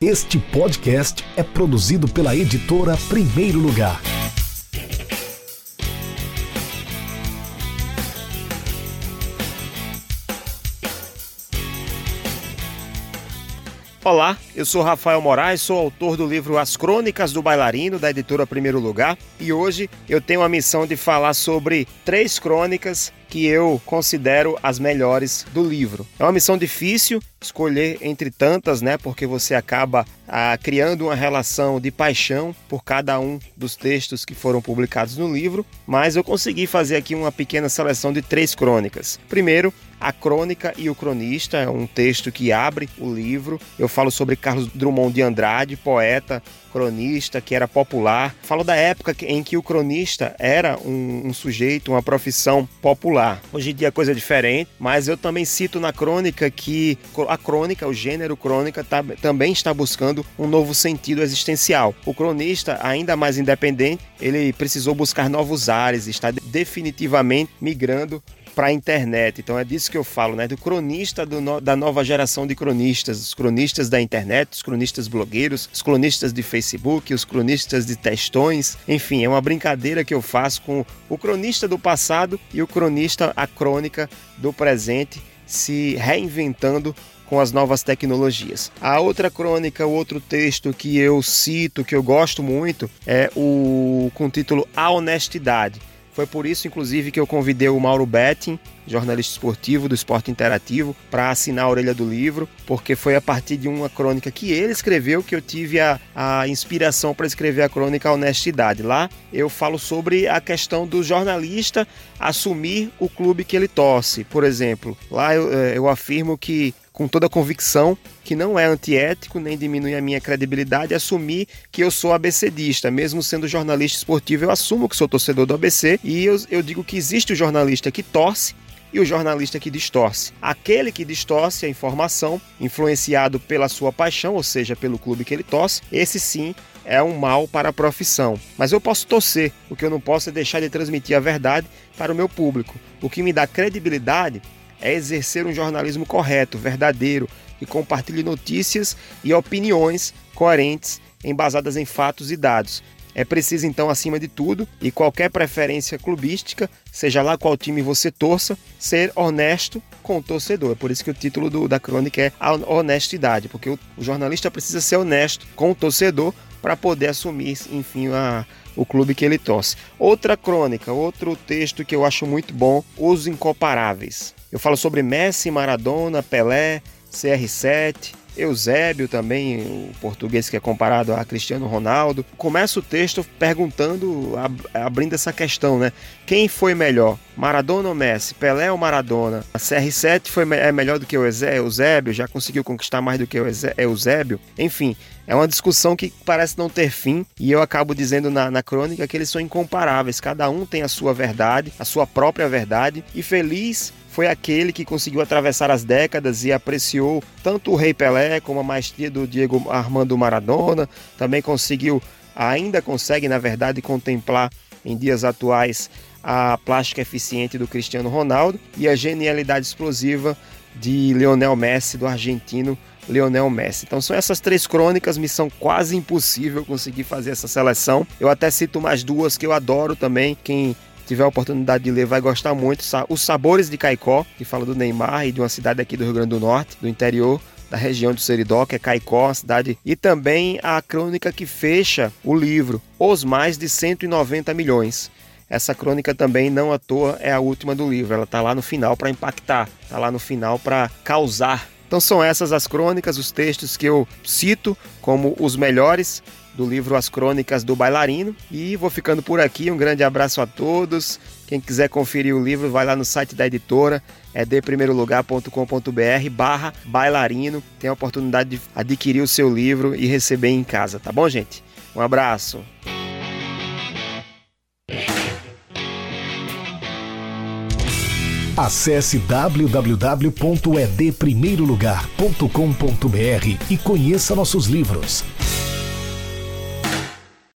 Este podcast é produzido pela editora Primeiro Lugar. Olá, eu sou Rafael Moraes, sou autor do livro As Crônicas do Bailarino, da editora Primeiro Lugar, e hoje eu tenho a missão de falar sobre três crônicas que eu considero as melhores do livro. É uma missão difícil escolher entre tantas, né? Porque você acaba ah, criando uma relação de paixão por cada um dos textos que foram publicados no livro, mas eu consegui fazer aqui uma pequena seleção de três crônicas. Primeiro, a Crônica e o Cronista é um texto que abre o livro. Eu falo sobre Carlos Drummond de Andrade, poeta, cronista, que era popular. Falo da época em que o cronista era um, um sujeito, uma profissão popular. Hoje em dia a coisa é diferente, mas eu também cito na crônica que a crônica, o gênero crônica, tá, também está buscando um novo sentido existencial. O cronista, ainda mais independente, ele precisou buscar novos ares, está definitivamente migrando para a internet. Então é disso que eu falo, né? Do cronista do no, da nova geração de cronistas, os cronistas da internet, os cronistas blogueiros, os cronistas de Facebook, os cronistas de textões. Enfim, é uma brincadeira que eu faço com o cronista do passado e o cronista, a crônica do presente, se reinventando com as novas tecnologias. A outra crônica, o outro texto que eu cito, que eu gosto muito, é o com o título A Honestidade. Foi por isso, inclusive, que eu convidei o Mauro Betting, jornalista esportivo do Esporte Interativo, para assinar a orelha do livro, porque foi a partir de uma crônica que ele escreveu que eu tive a, a inspiração para escrever a crônica Honestidade. Lá eu falo sobre a questão do jornalista assumir o clube que ele torce. Por exemplo, lá eu, eh, eu afirmo que com toda convicção que não é antiético nem diminui a minha credibilidade assumir que eu sou ABCdista. Mesmo sendo jornalista esportivo, eu assumo que sou torcedor do ABC e eu, eu digo que existe o jornalista que torce e o jornalista que distorce. Aquele que distorce a informação, influenciado pela sua paixão, ou seja, pelo clube que ele torce, esse sim é um mal para a profissão. Mas eu posso torcer, o que eu não posso é deixar de transmitir a verdade para o meu público. O que me dá credibilidade é exercer um jornalismo correto, verdadeiro, que compartilhe notícias e opiniões coerentes, embasadas em fatos e dados. É preciso, então, acima de tudo, e qualquer preferência clubística, seja lá qual time você torça, ser honesto com o torcedor. É por isso que o título do, da crônica é a honestidade, porque o, o jornalista precisa ser honesto com o torcedor para poder assumir, enfim, a, o clube que ele torce. Outra crônica, outro texto que eu acho muito bom, Os Incomparáveis. Eu falo sobre Messi, Maradona, Pelé, CR7, Eusébio também, o português que é comparado a Cristiano Ronaldo. Começa o texto perguntando, abrindo essa questão, né? Quem foi melhor, Maradona ou Messi? Pelé ou Maradona? A CR7 foi, é melhor do que o Eusébio? Já conseguiu conquistar mais do que o Eusébio? Enfim, é uma discussão que parece não ter fim e eu acabo dizendo na, na crônica que eles são incomparáveis. Cada um tem a sua verdade, a sua própria verdade e feliz foi aquele que conseguiu atravessar as décadas e apreciou tanto o Rei Pelé como a maestria do Diego Armando Maradona. Também conseguiu, ainda consegue, na verdade, contemplar em dias atuais a plástica eficiente do Cristiano Ronaldo e a genialidade explosiva de Lionel Messi, do argentino Lionel Messi. Então são essas três crônicas, missão quase impossível conseguir fazer essa seleção. Eu até cito mais duas que eu adoro também. Quem tiver a oportunidade de ler, vai gostar muito. Os Sabores de Caicó, que fala do Neymar e de uma cidade aqui do Rio Grande do Norte, do interior da região de Seridó, que é Caicó, a cidade, e também a crônica que fecha o livro, Os Mais de 190 Milhões. Essa crônica também, não à toa, é a última do livro. Ela está lá no final para impactar, está lá no final para causar. Então são essas as crônicas, os textos que eu cito como os melhores do livro As Crônicas do Bailarino. E vou ficando por aqui. Um grande abraço a todos. Quem quiser conferir o livro, vai lá no site da editora, é deprimeirolugar.com.br barra bailarino. Tem a oportunidade de adquirir o seu livro e receber em casa, tá bom, gente? Um abraço. Acesse www.edprimeirolugar.com.br e conheça nossos livros.